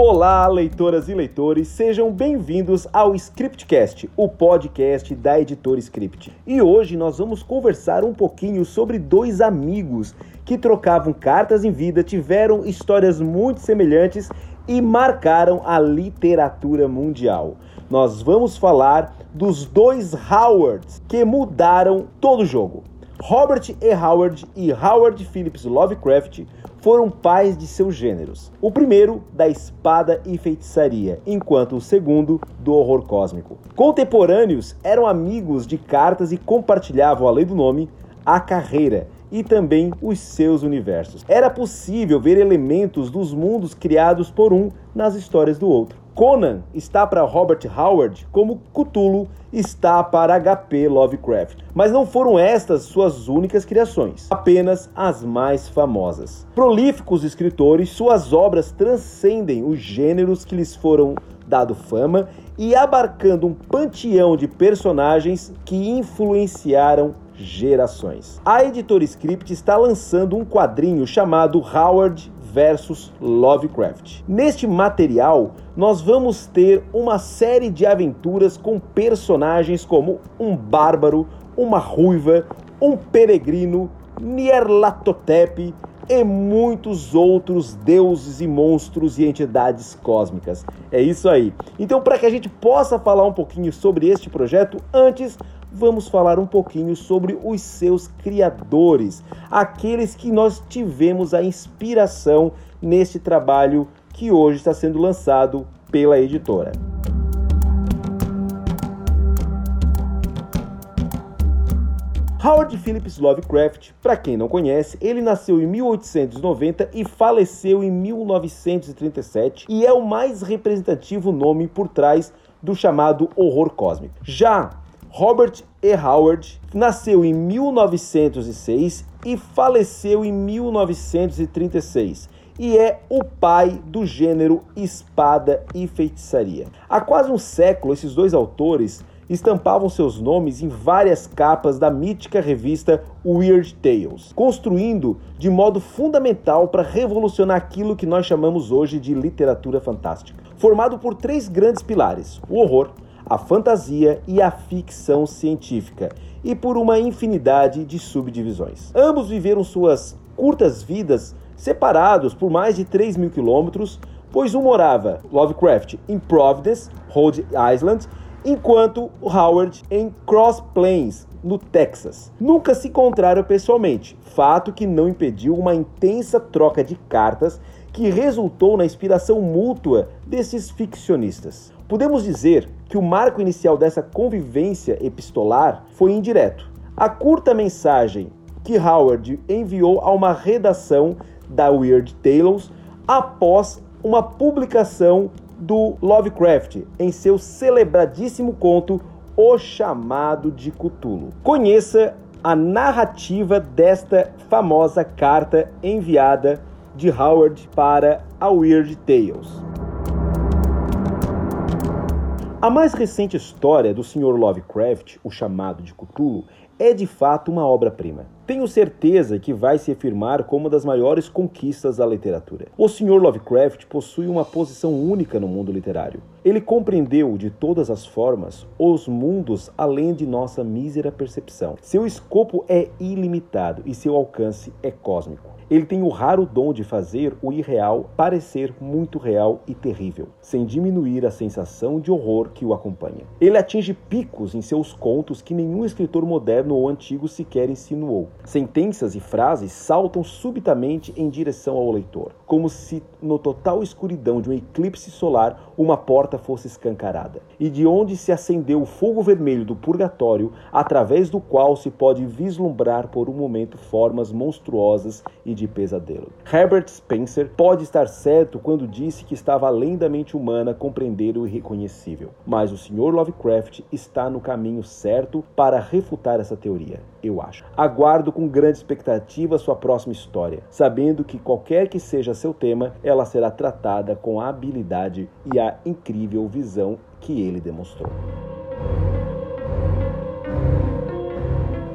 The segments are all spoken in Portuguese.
Olá, leitoras e leitores, sejam bem-vindos ao Scriptcast, o podcast da editora Script. E hoje nós vamos conversar um pouquinho sobre dois amigos que trocavam cartas em vida, tiveram histórias muito semelhantes e marcaram a literatura mundial. Nós vamos falar dos dois Howards que mudaram todo o jogo. Robert E. Howard e Howard Phillips Lovecraft foram pais de seus gêneros. O primeiro da espada e feitiçaria, enquanto o segundo do horror cósmico. Contemporâneos eram amigos de cartas e compartilhavam, além do nome, a carreira e também os seus universos. Era possível ver elementos dos mundos criados por um nas histórias do outro. Conan está para Robert Howard como Cthulhu está para HP Lovecraft. Mas não foram estas suas únicas criações, apenas as mais famosas. Prolíficos escritores, suas obras transcendem os gêneros que lhes foram dado fama e abarcando um panteão de personagens que influenciaram gerações. A editora Script está lançando um quadrinho chamado Howard versus Lovecraft. Neste material, nós vamos ter uma série de aventuras com personagens como um bárbaro, uma ruiva, um peregrino, Nyarlathotep e muitos outros deuses e monstros e entidades cósmicas. É isso aí. Então, para que a gente possa falar um pouquinho sobre este projeto, antes vamos falar um pouquinho sobre os seus criadores, aqueles que nós tivemos a inspiração neste trabalho que hoje está sendo lançado pela editora. Howard Phillips Lovecraft, para quem não conhece, ele nasceu em 1890 e faleceu em 1937 e é o mais representativo nome por trás do chamado horror cósmico. Já Robert E. Howard nasceu em 1906 e faleceu em 1936 e é o pai do gênero espada e feitiçaria. Há quase um século, esses dois autores estampavam seus nomes em várias capas da mítica revista Weird Tales, construindo de modo fundamental para revolucionar aquilo que nós chamamos hoje de literatura fantástica. Formado por três grandes pilares: o horror, a fantasia e a ficção científica, e por uma infinidade de subdivisões. Ambos viveram suas curtas vidas separados por mais de 3 mil quilômetros, pois um morava, Lovecraft, em Providence, Rhode Island, enquanto Howard em Cross Plains, no Texas. Nunca se encontraram pessoalmente, fato que não impediu uma intensa troca de cartas que resultou na inspiração mútua desses ficcionistas. Podemos dizer que o marco inicial dessa convivência epistolar foi indireto. A curta mensagem que Howard enviou a uma redação da Weird Tales após uma publicação do Lovecraft em seu celebradíssimo conto O Chamado de Cthulhu. Conheça a narrativa desta famosa carta enviada de Howard para a Weird Tales. A mais recente história do Sr. Lovecraft, o chamado de Cthulhu, é de fato uma obra-prima. Tenho certeza que vai se afirmar como uma das maiores conquistas da literatura. O Sr. Lovecraft possui uma posição única no mundo literário. Ele compreendeu de todas as formas os mundos além de nossa mísera percepção. Seu escopo é ilimitado e seu alcance é cósmico. Ele tem o raro dom de fazer o irreal parecer muito real e terrível, sem diminuir a sensação de horror que o acompanha. Ele atinge picos em seus contos que nenhum escritor moderno ou antigo sequer insinuou. Sentenças e frases saltam subitamente em direção ao leitor, como se no total escuridão de um eclipse solar uma porta fosse escancarada, e de onde se acendeu o fogo vermelho do purgatório, através do qual se pode vislumbrar por um momento formas monstruosas e de pesadelo. Herbert Spencer pode estar certo quando disse que estava além da mente humana compreender o irreconhecível, mas o Sr. Lovecraft está no caminho certo para refutar essa teoria, eu acho. Aguardo com grande expectativa sua próxima história, sabendo que qualquer que seja seu tema, ela será tratada com a habilidade e a incrível visão que ele demonstrou.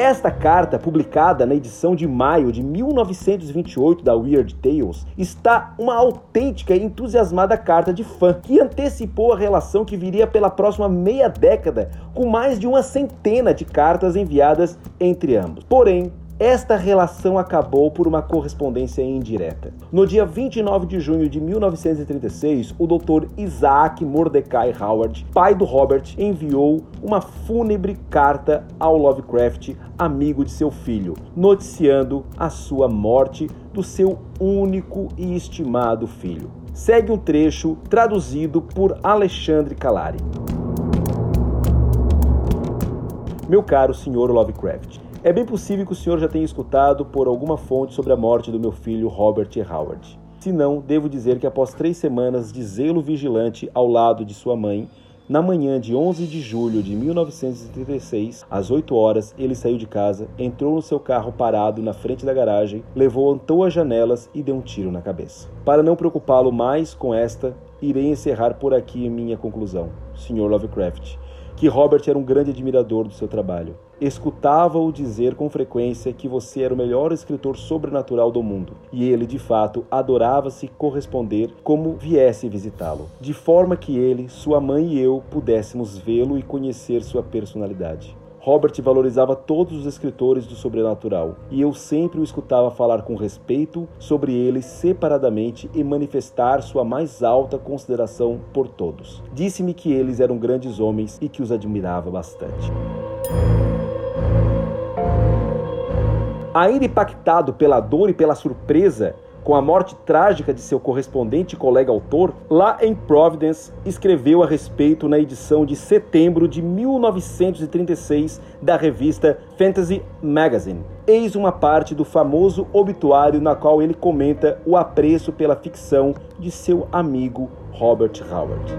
Esta carta, publicada na edição de maio de 1928 da Weird Tales, está uma autêntica e entusiasmada carta de fã que antecipou a relação que viria pela próxima meia década, com mais de uma centena de cartas enviadas entre ambos. Porém, esta relação acabou por uma correspondência indireta. No dia 29 de junho de 1936, o Dr. Isaac Mordecai Howard, pai do Robert, enviou uma fúnebre carta ao Lovecraft, amigo de seu filho, noticiando a sua morte do seu único e estimado filho. Segue um trecho traduzido por Alexandre Calari. Meu caro senhor Lovecraft, é bem possível que o senhor já tenha escutado por alguma fonte sobre a morte do meu filho Robert Howard. Se não, devo dizer que após três semanas de zelo vigilante ao lado de sua mãe, na manhã de 11 de julho de 1936, às 8 horas, ele saiu de casa, entrou no seu carro parado na frente da garagem, levantou as janelas e deu um tiro na cabeça. Para não preocupá-lo mais com esta, irei encerrar por aqui minha conclusão, Sr. Lovecraft que Robert era um grande admirador do seu trabalho. Escutava-o dizer com frequência que você era o melhor escritor sobrenatural do mundo, e ele, de fato, adorava se corresponder como viesse visitá-lo, de forma que ele, sua mãe e eu pudéssemos vê-lo e conhecer sua personalidade. Robert valorizava todos os escritores do sobrenatural, e eu sempre o escutava falar com respeito sobre eles separadamente e manifestar sua mais alta consideração por todos. Disse-me que eles eram grandes homens e que os admirava bastante. Ainda impactado pela dor e pela surpresa, com a morte trágica de seu correspondente e colega autor, lá em Providence escreveu a respeito na edição de setembro de 1936 da revista Fantasy Magazine. Eis uma parte do famoso obituário na qual ele comenta o apreço pela ficção de seu amigo Robert Howard.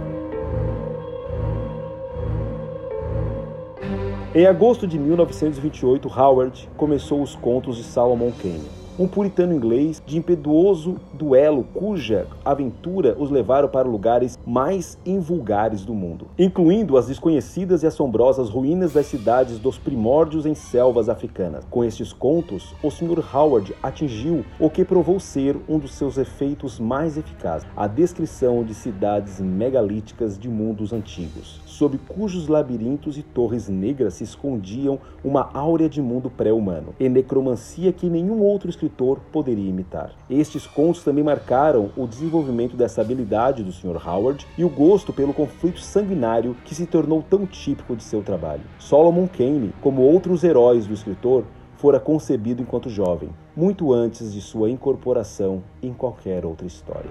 Em agosto de 1928, Howard começou os contos de Salomon Kane um puritano inglês de impetuoso duelo cuja aventura os levaram para lugares mais invulgares do mundo, incluindo as desconhecidas e assombrosas ruínas das cidades dos primórdios em selvas africanas. Com estes contos, o Sr. Howard atingiu o que provou ser um dos seus efeitos mais eficazes: a descrição de cidades megalíticas de mundos antigos, sob cujos labirintos e torres negras se escondiam uma áurea de mundo pré-humano e necromancia que nenhum outro escritor poderia imitar. Estes contos também marcaram o desenvolvimento dessa habilidade do Sr. Howard e o gosto pelo conflito sanguinário que se tornou tão típico de seu trabalho. Solomon Kane, como outros heróis do escritor, fora concebido enquanto jovem, muito antes de sua incorporação em qualquer outra história.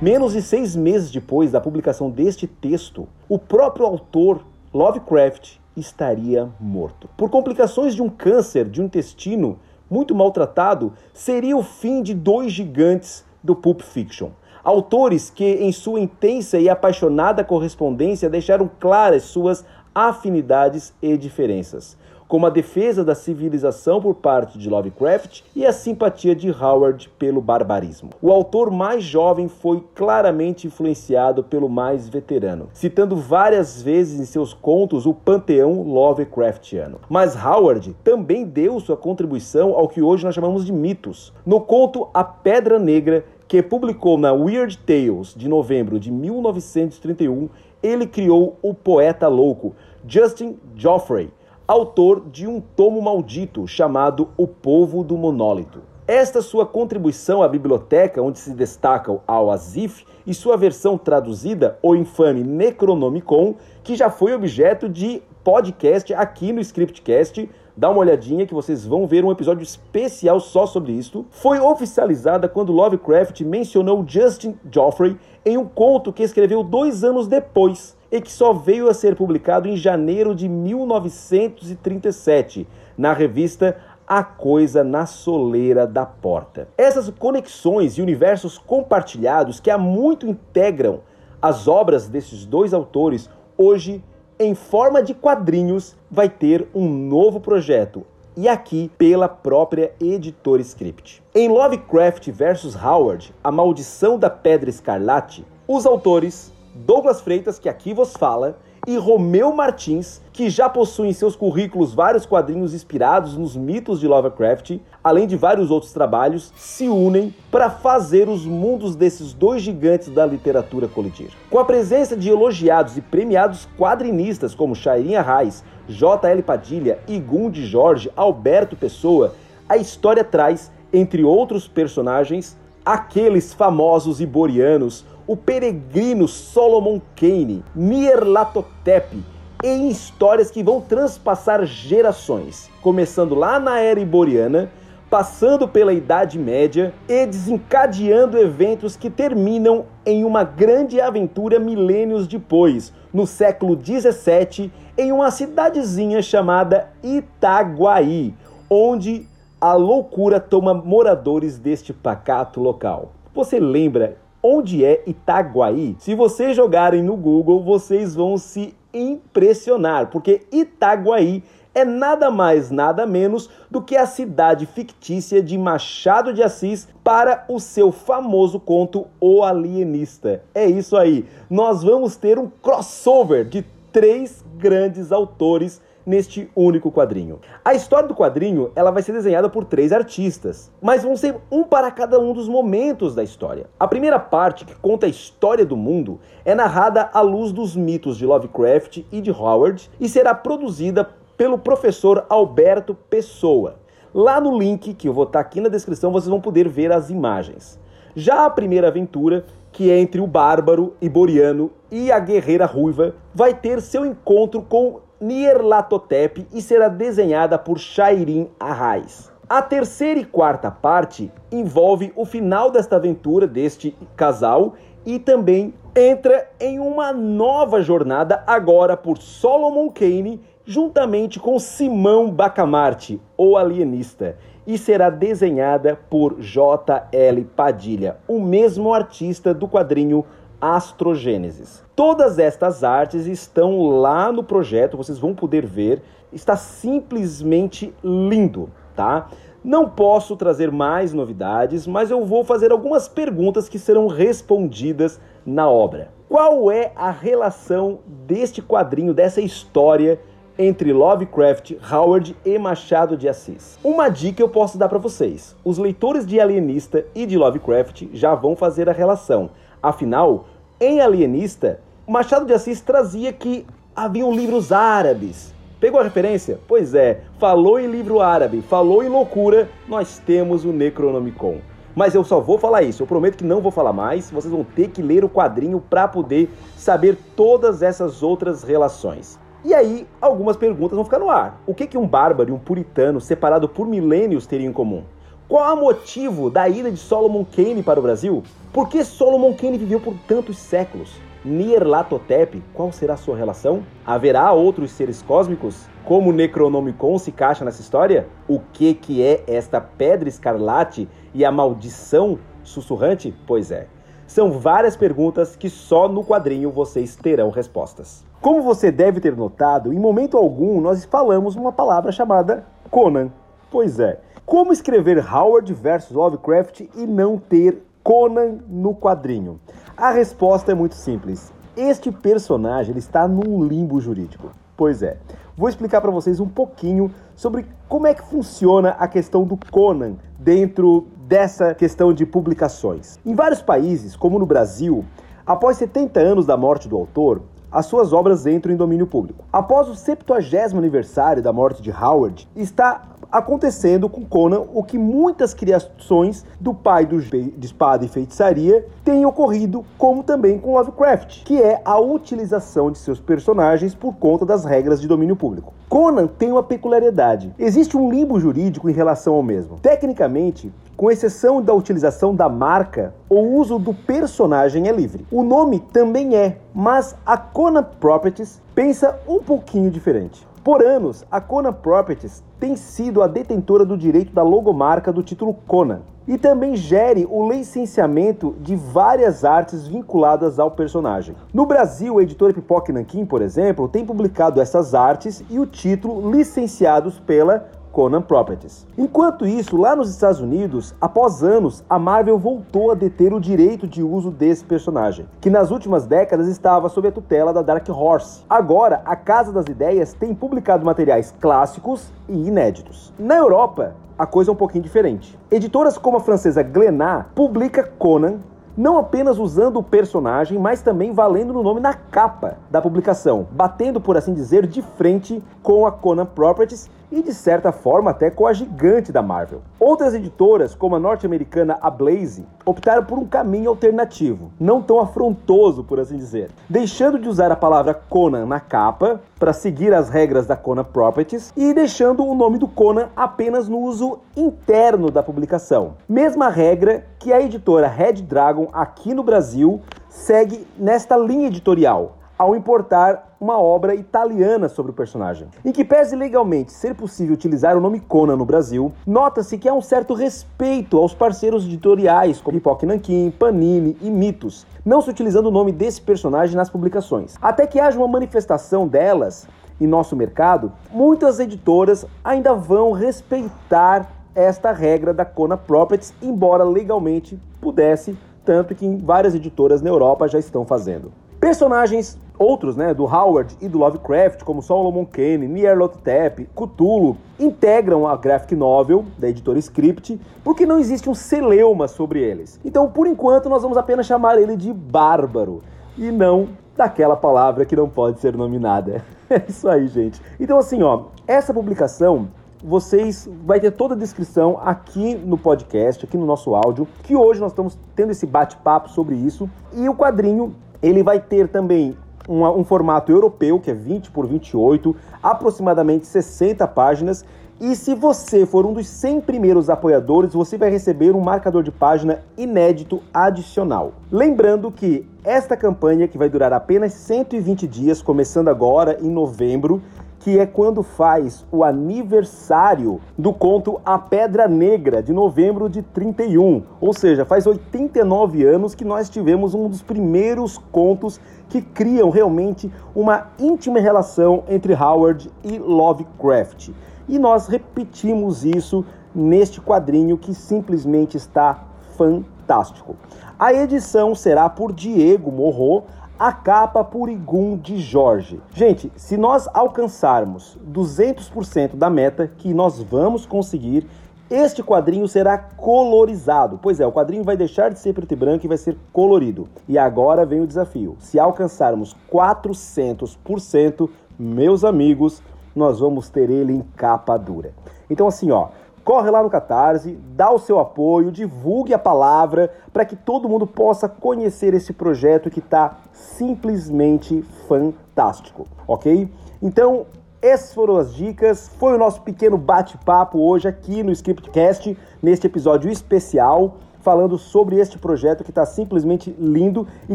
Menos de seis meses depois da publicação deste texto, o próprio autor, Lovecraft, estaria morto. Por complicações de um câncer de um intestino muito maltratado, seria o fim de dois gigantes do Pulp Fiction. Autores que, em sua intensa e apaixonada correspondência, deixaram claras suas afinidades e diferenças como a defesa da civilização por parte de Lovecraft e a simpatia de Howard pelo barbarismo. O autor mais jovem foi claramente influenciado pelo mais veterano, citando várias vezes em seus contos o panteão Lovecraftiano. Mas Howard também deu sua contribuição ao que hoje nós chamamos de mitos. No conto A Pedra Negra, que publicou na Weird Tales de novembro de 1931, ele criou o poeta louco Justin Joffrey, autor de um tomo maldito chamado O Povo do Monólito. Esta sua contribuição à biblioteca, onde se destacam Al-Azif e sua versão traduzida, o infame Necronomicon, que já foi objeto de podcast aqui no Scriptcast. Dá uma olhadinha que vocês vão ver um episódio especial só sobre isso. Foi oficializada quando Lovecraft mencionou Justin Joffrey em um conto que escreveu dois anos depois e que só veio a ser publicado em janeiro de 1937, na revista A Coisa na Soleira da Porta. Essas conexões e universos compartilhados que há muito integram as obras desses dois autores, hoje, em forma de quadrinhos, vai ter um novo projeto, e aqui pela própria editora Script. Em Lovecraft vs Howard, A Maldição da Pedra Escarlate, os autores Douglas Freitas, que aqui vos fala, e Romeu Martins, que já possuem em seus currículos vários quadrinhos inspirados nos mitos de Lovecraft, além de vários outros trabalhos, se unem para fazer os mundos desses dois gigantes da literatura colidir. Com a presença de elogiados e premiados quadrinistas como Shairin Arraes, J.L. Padilha, Igum de Jorge, Alberto Pessoa, a história traz, entre outros personagens, aqueles famosos iborianos, o peregrino Solomon Kane, Nierlatotep, em histórias que vão transpassar gerações, começando lá na era iboriana, passando pela Idade Média e desencadeando eventos que terminam em uma grande aventura milênios depois, no século 17, em uma cidadezinha chamada Itaguaí, onde a loucura toma moradores deste pacato local. Você lembra onde é Itaguaí? Se vocês jogarem no Google, vocês vão se impressionar, porque Itaguaí é nada mais, nada menos do que a cidade fictícia de Machado de Assis para o seu famoso conto O Alienista. É isso aí. Nós vamos ter um crossover de três grandes autores neste único quadrinho. A história do quadrinho ela vai ser desenhada por três artistas, mas vão ser um para cada um dos momentos da história. A primeira parte, que conta a história do mundo, é narrada à luz dos mitos de Lovecraft e de Howard e será produzida pelo professor Alberto Pessoa. Lá no link que eu vou estar aqui na descrição, vocês vão poder ver as imagens. Já a primeira aventura, que é entre o bárbaro iboriano e a guerreira ruiva, vai ter seu encontro com Nierlatotep e será desenhada por Shairin Arraes. A terceira e quarta parte envolve o final desta aventura deste casal e também entra em uma nova jornada agora por Solomon Kane juntamente com Simão Bacamarte, o alienista, e será desenhada por J.L. Padilha, o mesmo artista do quadrinho Astrogênesis. Todas estas artes estão lá no projeto, vocês vão poder ver. Está simplesmente lindo, tá? Não posso trazer mais novidades, mas eu vou fazer algumas perguntas que serão respondidas na obra. Qual é a relação deste quadrinho, dessa história entre Lovecraft, Howard e Machado de Assis? Uma dica eu posso dar para vocês: os leitores de Alienista e de Lovecraft já vão fazer a relação Afinal, em Alienista, Machado de Assis trazia que haviam livros árabes. Pegou a referência? Pois é, falou em livro árabe, falou em loucura, nós temos o Necronomicon. Mas eu só vou falar isso, eu prometo que não vou falar mais, vocês vão ter que ler o quadrinho para poder saber todas essas outras relações. E aí, algumas perguntas vão ficar no ar. O que, que um bárbaro e um puritano separado por milênios teriam em comum? Qual o motivo da ida de Solomon Kane para o Brasil? Por que Solomon Kane viveu por tantos séculos? Nierlatotep, qual será a sua relação? Haverá outros seres cósmicos? Como o Necronomicon se encaixa nessa história? O que, que é esta pedra escarlate e a maldição sussurrante? Pois é. São várias perguntas que só no quadrinho vocês terão respostas. Como você deve ter notado, em momento algum nós falamos uma palavra chamada Conan. Pois é, como escrever Howard versus Lovecraft e não ter Conan no quadrinho? A resposta é muito simples. Este personagem ele está num limbo jurídico. Pois é. Vou explicar para vocês um pouquinho sobre como é que funciona a questão do Conan dentro dessa questão de publicações. Em vários países, como no Brasil, após 70 anos da morte do autor, as suas obras entram em domínio público. Após o 70 aniversário da morte de Howard, está acontecendo com Conan o que muitas criações do pai do de espada e feitiçaria têm ocorrido, como também com Lovecraft, que é a utilização de seus personagens por conta das regras de domínio público. Conan tem uma peculiaridade: existe um limbo jurídico em relação ao mesmo. Tecnicamente, com exceção da utilização da marca, o uso do personagem é livre. O nome também é, mas a Conan Properties pensa um pouquinho diferente. Por anos, a Conan Properties tem sido a detentora do direito da logomarca do título Conan e também gere o licenciamento de várias artes vinculadas ao personagem. No Brasil, a editora Pipoca Nankin, por exemplo, tem publicado essas artes e o título licenciados pela Conan Properties. Enquanto isso, lá nos Estados Unidos, após anos, a Marvel voltou a deter o direito de uso desse personagem, que nas últimas décadas estava sob a tutela da Dark Horse. Agora, a Casa das Ideias tem publicado materiais clássicos e inéditos. Na Europa, a coisa é um pouquinho diferente. Editoras como a francesa Glénat publica Conan não apenas usando o personagem, mas também valendo no nome na capa da publicação, batendo, por assim dizer, de frente com a Conan Properties e de certa forma até com a gigante da Marvel. Outras editoras, como a norte-americana Ablaze, optaram por um caminho alternativo, não tão afrontoso, por assim dizer, deixando de usar a palavra Conan na capa para seguir as regras da Conan Properties e deixando o nome do Conan apenas no uso interno da publicação. Mesma regra que a editora Red Dragon aqui no Brasil segue nesta linha editorial, ao importar uma obra italiana sobre o personagem. Em que pese legalmente ser possível utilizar o nome Conan no Brasil, nota-se que há um certo respeito aos parceiros editoriais como Pipoque Nankin, Panini e Mitos, não se utilizando o nome desse personagem nas publicações. Até que haja uma manifestação delas em nosso mercado, muitas editoras ainda vão respeitar esta regra da Conan Properties, embora legalmente pudesse, tanto que várias editoras na Europa já estão fazendo. Personagens outros, né, do Howard e do Lovecraft, como Solomon Kane, Nyarlathotep, Cthulhu, integram a graphic novel da editora Script, porque não existe um celeuma sobre eles. Então, por enquanto, nós vamos apenas chamar ele de Bárbaro e não daquela palavra que não pode ser nominada. É isso aí, gente. Então, assim, ó, essa publicação vocês vai ter toda a descrição aqui no podcast, aqui no nosso áudio, que hoje nós estamos tendo esse bate-papo sobre isso. E o quadrinho ele vai ter também um, um, formato europeu, que é 20 por 28, aproximadamente 60 páginas. E se você for um dos 100 primeiros apoiadores, você vai receber um marcador de página inédito adicional. Lembrando que esta campanha, que vai durar apenas 120 dias, começando agora em novembro, que é quando faz o aniversário do conto A Pedra Negra, de novembro de 31. Ou seja, faz 89 anos que nós tivemos um dos primeiros contos que criam realmente uma íntima relação entre Howard e Lovecraft. E nós repetimos isso neste quadrinho que simplesmente está fantástico. A edição será por Diego Morro, a capa por Igum de Jorge. Gente, se nós alcançarmos 200% da meta que nós vamos conseguir, este quadrinho será colorizado. Pois é, o quadrinho vai deixar de ser preto e branco e vai ser colorido. E agora vem o desafio. Se alcançarmos 400%, meus amigos, nós vamos ter ele em capa dura. Então assim, ó, corre lá no Catarse, dá o seu apoio, divulgue a palavra para que todo mundo possa conhecer esse projeto que está simplesmente fantástico, ok? Então, essas foram as dicas, foi o nosso pequeno bate-papo hoje aqui no Scriptcast, neste episódio especial falando sobre este projeto que está simplesmente lindo e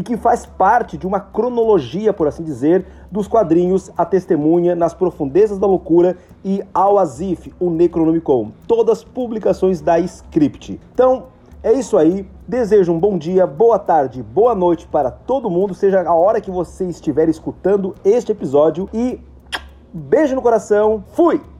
que faz parte de uma cronologia, por assim dizer, dos quadrinhos A Testemunha, Nas Profundezas da Loucura e Ao Azif, o Necronomicon. Todas publicações da Script. Então, é isso aí. Desejo um bom dia, boa tarde, boa noite para todo mundo, seja a hora que você estiver escutando este episódio e beijo no coração. Fui!